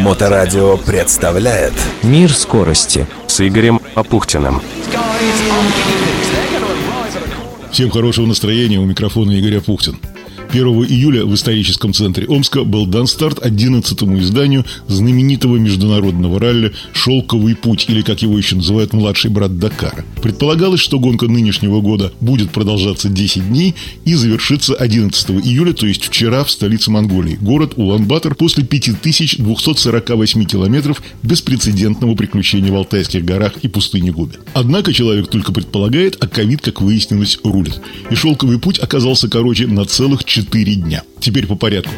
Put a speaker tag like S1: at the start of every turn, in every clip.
S1: Моторадио представляет
S2: Мир скорости
S3: с Игорем Апухтиным.
S4: Всем хорошего настроения, у микрофона Игорь Апухтин. 1 июля в историческом центре Омска был дан старт 11-му изданию знаменитого международного ралли «Шелковый путь», или, как его еще называют, младший брат Дакара. Предполагалось, что гонка нынешнего года будет продолжаться 10 дней и завершится 11 июля, то есть вчера в столице Монголии, город Улан-Батор, после 5248 километров беспрецедентного приключения в Алтайских горах и пустыне Губи. Однако человек только предполагает, а ковид, как выяснилось, рулит. И шелковый путь оказался короче на целых 4 4 дня. Теперь по порядку.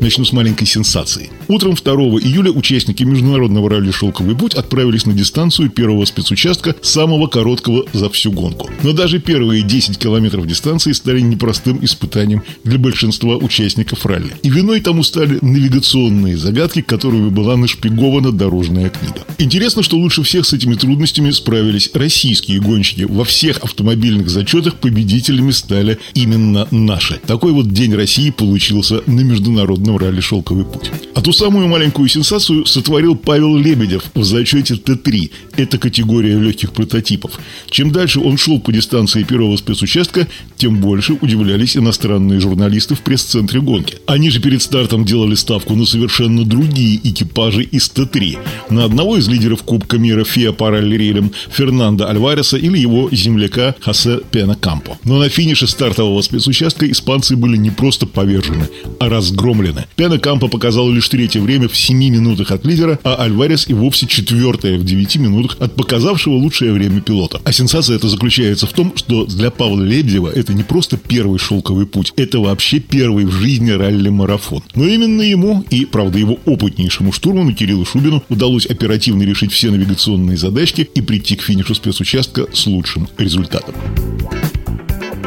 S4: Начну с маленькой сенсации. Утром 2 июля участники международного ралли «Шелковый путь» отправились на дистанцию первого спецучастка, самого короткого за всю гонку. Но даже первые 10 километров дистанции стали непростым испытанием для большинства участников ралли. И виной тому стали навигационные загадки, которыми была нашпигована дорожная книга. Интересно, что лучше всех с этими трудностями справились российские гонщики. Во всех автомобильных зачетах победителями стали именно наши. Такой вот День России получился на международном международном ралли «Шелковый путь». А ту самую маленькую сенсацию сотворил Павел Лебедев в зачете Т-3. Это категория легких прототипов. Чем дальше он шел по дистанции первого спецучастка, тем больше удивлялись иностранные журналисты в пресс-центре гонки. Они же перед стартом делали ставку на совершенно другие экипажи из Т-3. На одного из лидеров Кубка мира ФИА по ралли-рейлям Фернандо Альвареса или его земляка Хосе Пена Кампо. Но на финише стартового спецучастка испанцы были не просто повержены, а разгромлены. Пена Кампо показал лишь третье время в 7 минутах от лидера, а Альварес и вовсе четвертое в 9 минутах от показавшего лучшее время пилота. А сенсация это заключается в том, что для Павла Лебедева это не просто первый шелковый путь, это вообще первый в жизни ралли-марафон. Но именно ему и, правда, его опытнейшему штурману Кириллу Шубину удалось оперативно решить все навигационные задачки и прийти к финишу спецучастка с лучшим результатом.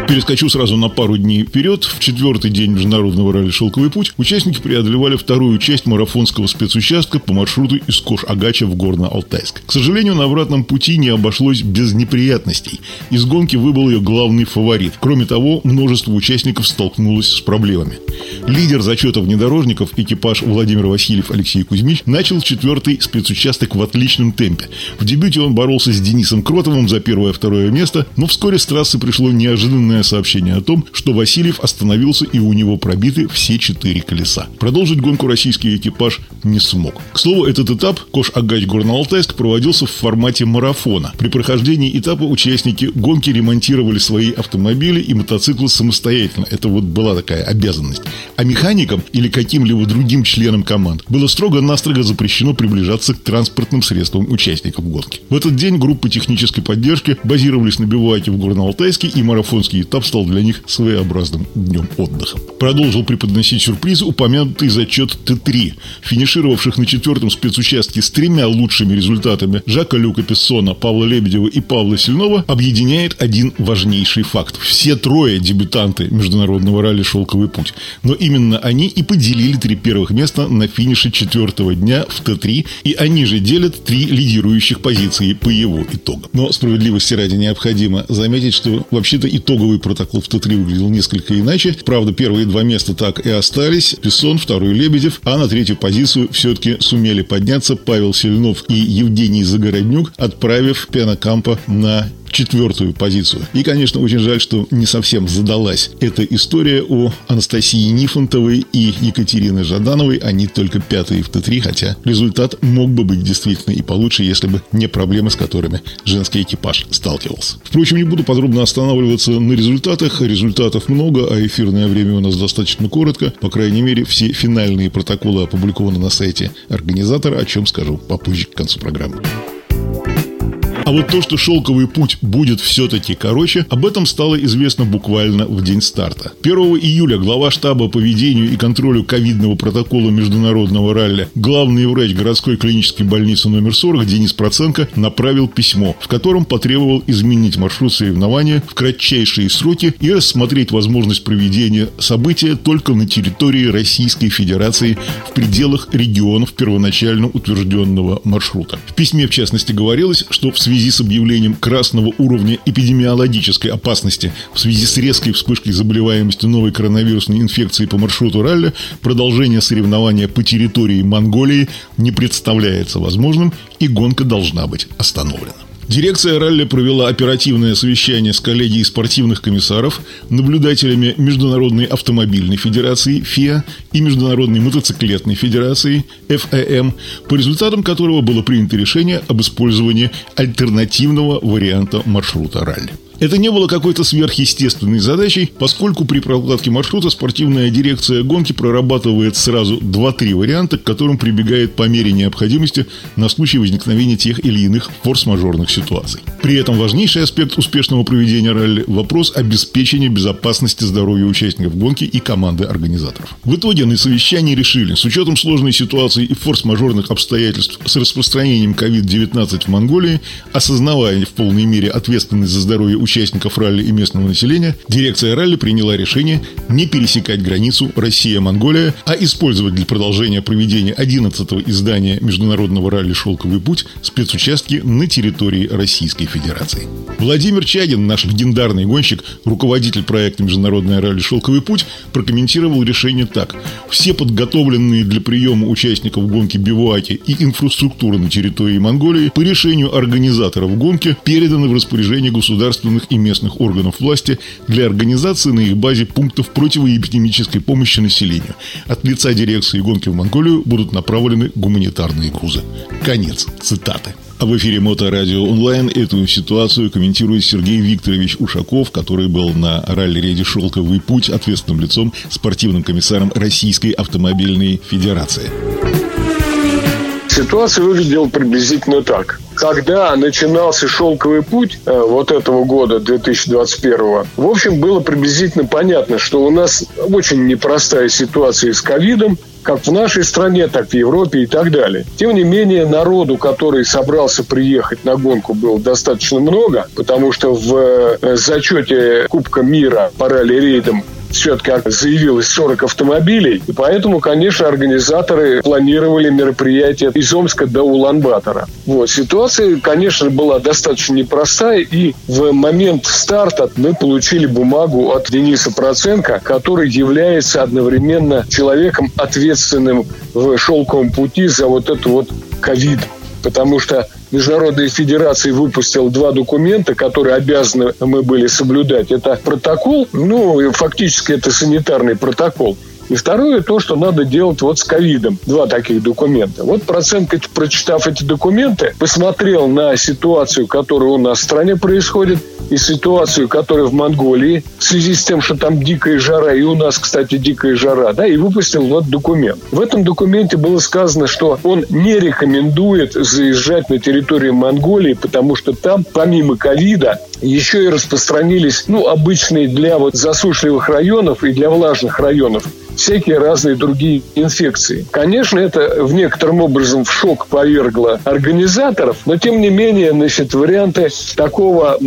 S4: Перескочу сразу на пару дней вперед. В четвертый день международного ралли «Шелковый путь» участники преодолевали вторую часть марафонского спецучастка по маршруту из Кош-Агача в Горно-Алтайск. К сожалению, на обратном пути не обошлось без неприятностей. Из гонки выбыл ее главный фаворит. Кроме того, множество участников столкнулось с проблемами. Лидер зачета внедорожников, экипаж Владимир Васильев Алексей Кузьмич, начал четвертый спецучасток в отличном темпе. В дебюте он боролся с Денисом Кротовым за первое-второе место, но вскоре с трассы пришло неожиданное официальное сообщение о том, что Васильев остановился и у него пробиты все четыре колеса. Продолжить гонку российский экипаж не смог. К слову, этот этап Кош-Агач Горно-Алтайск проводился в формате марафона. При прохождении этапа участники гонки ремонтировали свои автомобили и мотоциклы самостоятельно. Это вот была такая обязанность. А механикам или каким-либо другим членам команд было строго-настрого запрещено приближаться к транспортным средствам участников гонки. В этот день группы технической поддержки базировались на бивуаке в Горно-Алтайске и марафонский этап стал для них своеобразным днем отдыха. Продолжил преподносить сюрпризы упомянутый зачет Т-3. Финишировавших на четвертом спецучастке с тремя лучшими результатами Жака Люка Пессона, Павла Лебедева и Павла Сильнова объединяет один важнейший факт. Все трое дебютанты международного ралли «Шелковый путь». Но именно они и поделили три первых места на финише четвертого дня в Т-3, и они же делят три лидирующих позиции по его итогам. Но справедливости ради необходимо заметить, что вообще-то итоговый протокол в Т-3 выглядел несколько иначе. Правда, первые два места так и остались. Пессон, второй Лебедев. А на третью позицию все-таки сумели подняться Павел Сильнов и Евгений Загороднюк, отправив Пенокампа на четвертую позицию. И, конечно, очень жаль, что не совсем задалась эта история о Анастасии Нифонтовой и Екатерины Жадановой. Они только пятые в Т3, хотя результат мог бы быть действительно и получше, если бы не проблемы, с которыми женский экипаж сталкивался. Впрочем, не буду подробно останавливаться на результатах. Результатов много, а эфирное время у нас достаточно коротко. По крайней мере, все финальные протоколы опубликованы на сайте организатора, о чем скажу попозже к концу программы. А вот то, что шелковый путь будет все-таки короче, об этом стало известно буквально в день старта. 1 июля глава штаба по ведению и контролю ковидного протокола международного ралли, главный врач городской клинической больницы номер 40 Денис Проценко направил письмо, в котором потребовал изменить маршрут соревнования в кратчайшие сроки и рассмотреть возможность проведения события только на территории Российской Федерации в пределах регионов первоначально утвержденного маршрута. В письме, в частности, говорилось, что в связи связи с объявлением красного уровня эпидемиологической опасности в связи с резкой вспышкой заболеваемости новой коронавирусной инфекции по маршруту ралли, продолжение соревнования по территории Монголии не представляется возможным и гонка должна быть остановлена. Дирекция ралли провела оперативное совещание с коллегией спортивных комиссаров, наблюдателями Международной автомобильной федерации ФИА и Международной мотоциклетной федерации ФЭМ, по результатам которого было принято решение об использовании альтернативного варианта маршрута ралли. Это не было какой-то сверхъестественной задачей, поскольку при прокладке маршрута спортивная дирекция гонки прорабатывает сразу 2-3 варианта, к которым прибегает по мере необходимости на случай возникновения тех или иных форс-мажорных ситуаций. При этом важнейший аспект успешного проведения ралли – вопрос обеспечения безопасности здоровья участников гонки и команды организаторов. В итоге на совещании решили, с учетом сложной ситуации и форс-мажорных обстоятельств с распространением COVID-19 в Монголии, осознавая в полной мере ответственность за здоровье участников участников ралли и местного населения, дирекция ралли приняла решение не пересекать границу Россия-Монголия, а использовать для продолжения проведения 11-го издания международного ралли «Шелковый путь» спецучастки на территории Российской Федерации. Владимир Чагин, наш легендарный гонщик, руководитель проекта «Международное ралли «Шелковый путь», прокомментировал решение так. Все подготовленные для приема участников гонки бивуаки и инфраструктура на территории Монголии по решению организаторов гонки переданы в распоряжение государственных региональных и местных органов власти для организации на их базе пунктов противоэпидемической помощи населению. От лица дирекции гонки в Монголию будут направлены гуманитарные грузы. Конец цитаты. А в эфире Моторадио онлайн эту ситуацию комментирует Сергей Викторович Ушаков, который был на ралли-рейде «Шелковый путь» ответственным лицом спортивным комиссаром Российской автомобильной федерации.
S2: Ситуация выглядела приблизительно так когда начинался шелковый путь э, вот этого года, 2021, в общем, было приблизительно понятно, что у нас очень непростая ситуация с ковидом, как в нашей стране, так и в Европе и так далее. Тем не менее, народу, который собрался приехать на гонку, было достаточно много, потому что в э, зачете Кубка мира по ралли-рейдам все-таки заявилось 40 автомобилей, и поэтому, конечно, организаторы планировали мероприятие из Омска до Улан-Батора. Вот. Ситуация, конечно, была достаточно непростая, и в момент старта мы получили бумагу от Дениса Проценко, который является одновременно человеком, ответственным в шелковом пути за вот эту вот ковид потому что Международная федерация выпустила два документа, которые обязаны мы были соблюдать. Это протокол, ну, фактически это санитарный протокол. И второе, то, что надо делать вот с ковидом. Два таких документа. Вот Проценко, прочитав эти документы, посмотрел на ситуацию, которая у нас в стране происходит, и ситуацию, которая в Монголии, в связи с тем, что там дикая жара, и у нас, кстати, дикая жара, да, и выпустил вот документ. В этом документе было сказано, что он не рекомендует заезжать на территорию Монголии, потому что там, помимо ковида, еще и распространились, ну, обычные для вот засушливых районов и для влажных районов всякие разные другие инфекции. Конечно, это в некотором образом в шок повергло организаторов, но тем не менее, значит, варианты такого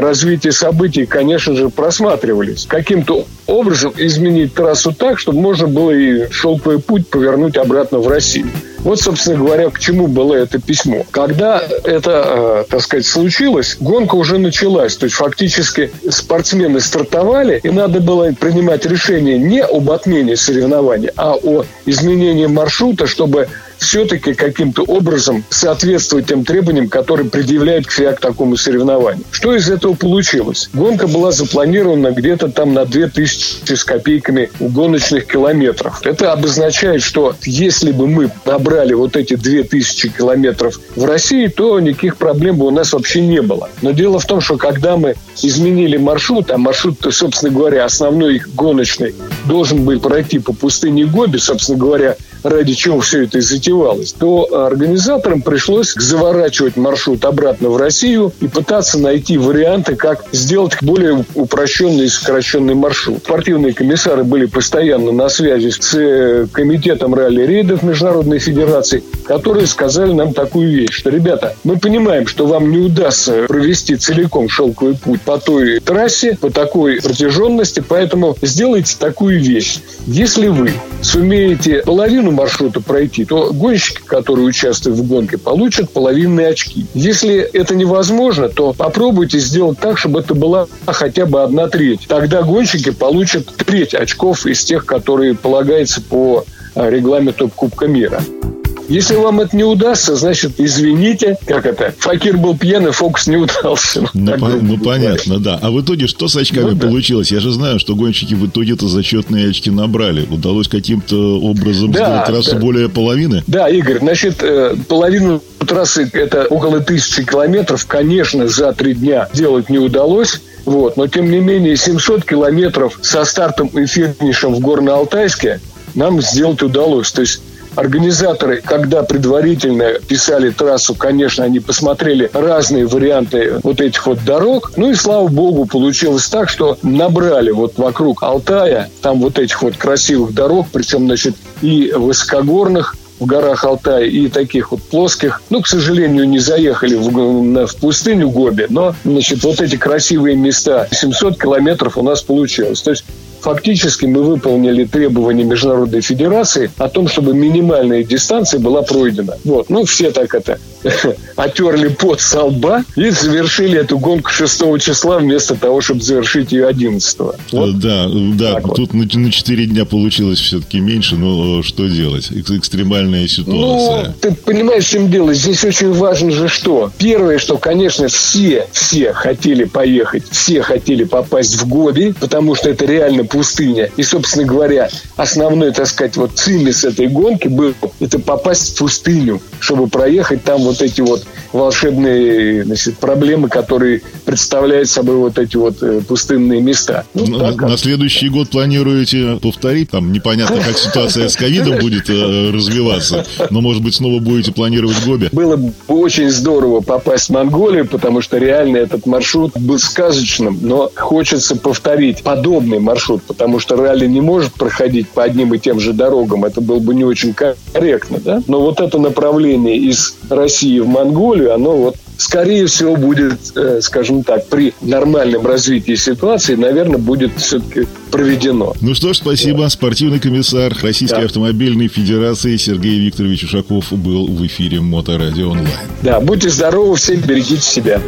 S2: развития событий, конечно же, просматривались. Каким-то образом изменить трассу так, чтобы можно было и шелковый путь повернуть обратно в Россию. Вот, собственно говоря, к чему было это письмо. Когда это, э, так сказать, случилось, гонка уже началась. То есть фактически спортсмены стартовали, и надо было принимать решение не об отмене соревнований, а о изменении маршрута, чтобы все-таки каким-то образом соответствовать тем требованиям, которые предъявляют ФИА к такому соревнованию. Что из этого получилось? Гонка была запланирована где-то там на 2000 с копейками гоночных километров. Это обозначает, что если бы мы набрали вот эти 2000 километров в России, то никаких проблем бы у нас вообще не было. Но дело в том, что когда мы изменили маршрут, а маршрут, собственно говоря, основной гоночный, должен был пройти по пустыне Гоби, собственно говоря, ради чего все это и затевалось, то организаторам пришлось заворачивать маршрут обратно в Россию и пытаться найти варианты, как сделать более упрощенный и сокращенный маршрут. Спортивные комиссары были постоянно на связи с э, комитетом ралли-рейдов Международной Федерации, которые сказали нам такую вещь, что, ребята, мы понимаем, что вам не удастся провести целиком шелковый путь по той трассе, по такой протяженности, поэтому сделайте такую вещь. Если вы сумеете половину маршрута пройти, то гонщики, которые участвуют в гонке, получат половинные очки. Если это невозможно, то попробуйте сделать так, чтобы это была хотя бы одна треть. Тогда гонщики получат треть очков из тех, которые полагается по э, регламенту Кубка мира. Если вам это не удастся, значит, извините, как это, Факир был пьяный, фокус не удался.
S4: Ну, по, ну понятно, да. А в итоге что с очками ну, получилось? Да. Я же знаю, что гонщики в итоге-то зачетные очки набрали. Удалось каким-то образом да, сделать трассу да. более половины?
S2: Да, Игорь, значит, э, половину трассы, это около тысячи километров, конечно, за три дня делать не удалось. Вот. Но, тем не менее, 700 километров со стартом и финишем в Горно-Алтайске нам сделать удалось. То есть Организаторы, когда предварительно писали трассу, конечно, они посмотрели разные варианты вот этих вот дорог. Ну и слава богу, получилось так, что набрали вот вокруг Алтая, там вот этих вот красивых дорог, причем, значит, и высокогорных, в горах Алтая и таких вот плоских. Ну, к сожалению, не заехали в, в пустыню Гоби, но, значит, вот эти красивые места, 700 километров у нас получилось. То есть фактически мы выполнили требования Международной Федерации о том, чтобы минимальная дистанция была пройдена. Вот. Ну, все так это отерли под со лба и завершили эту гонку 6 числа вместо того, чтобы завершить ее 11. Вот.
S4: Э, да, да, так тут вот. на 4 дня получилось все-таки меньше, но что делать? Экстремальная ситуация.
S2: Ну, ты понимаешь, в чем дело? Здесь очень важно же что? Первое, что, конечно, все, все хотели поехать, все хотели попасть в Гоби, потому что это реально пустыня. И, собственно говоря, основной, так сказать, вот цимис этой гонки был это попасть в пустыню, чтобы проехать там вот эти вот волшебные значит, проблемы, которые представляют собой вот эти вот э, пустынные места.
S4: Ну, на, так, на следующий год планируете повторить? Там непонятно, как ситуация с ковидом будет э, развиваться, но, может быть, снова будете планировать Гоби?
S2: Было бы очень здорово попасть в Монголию, потому что реально этот маршрут был сказочным, но хочется повторить подобный маршрут, потому что ралли не может проходить по одним и тем же дорогам. Это было бы не очень корректно, да? Но вот это направление из России в Монголию, оно вот скорее всего, будет, э, скажем так, при нормальном развитии ситуации, наверное, будет все-таки проведено.
S4: Ну что ж, спасибо. Да. Спортивный комиссар Российской да. автомобильной федерации Сергей Викторович Ушаков был в эфире Моторадио онлайн.
S2: Да, будьте здоровы, всем берегите себя.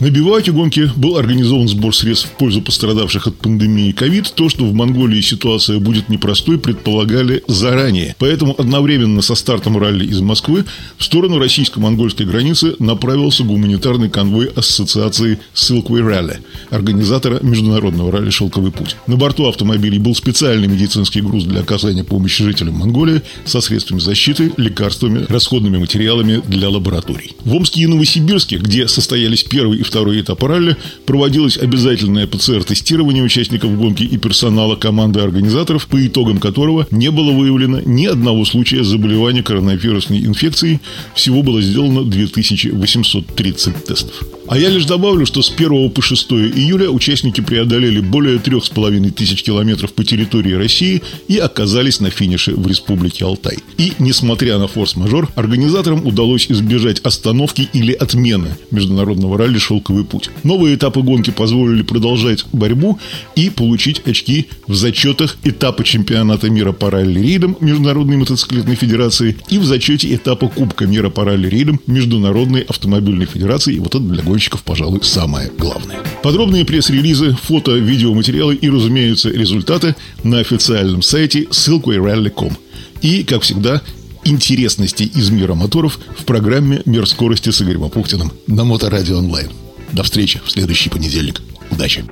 S4: На биваке гонки был организован сбор средств в пользу пострадавших от пандемии ковид. То, что в Монголии ситуация будет непростой, предполагали заранее. Поэтому одновременно со стартом ралли из Москвы в сторону российско-монгольской границы направился гуманитарный конвой Ассоциации Silkway Rally, организатора международного ралли «Шелковый путь». На борту автомобилей был специальный медицинский груз для оказания помощи жителям Монголии со средствами защиты, лекарствами, расходными материалами для лабораторий. В Омске и Новосибирске, где состоялись первый и второй этап ралли проводилось обязательное ПЦР-тестирование участников гонки и персонала команды организаторов, по итогам которого не было выявлено ни одного случая заболевания коронавирусной инфекцией. Всего было сделано 2830 тестов. А я лишь добавлю, что с 1 по 6 июля участники преодолели более 3,5 тысяч километров по территории России и оказались на финише в Республике Алтай. И, несмотря на форс-мажор, организаторам удалось избежать остановки или отмены международного ралли «Шелковый путь». Новые этапы гонки позволили продолжать борьбу и получить очки в зачетах этапа чемпионата мира по ралли-рейдам Международной мотоциклетной федерации и в зачете этапа Кубка мира по ралли-рейдам Международной автомобильной федерации. И вот это для гонщиков, пожалуй, самое главное. Подробные пресс-релизы, фото, видеоматериалы и, разумеется, результаты на официальном сайте silkway.rally.com. И, как всегда, интересности из мира моторов в программе «Мир скорости» с Игорем Апухтиным на Моторадио онлайн. До встречи в следующий понедельник. Удачи!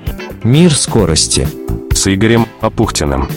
S3: «Мир скорости» с Игорем Апухтиным.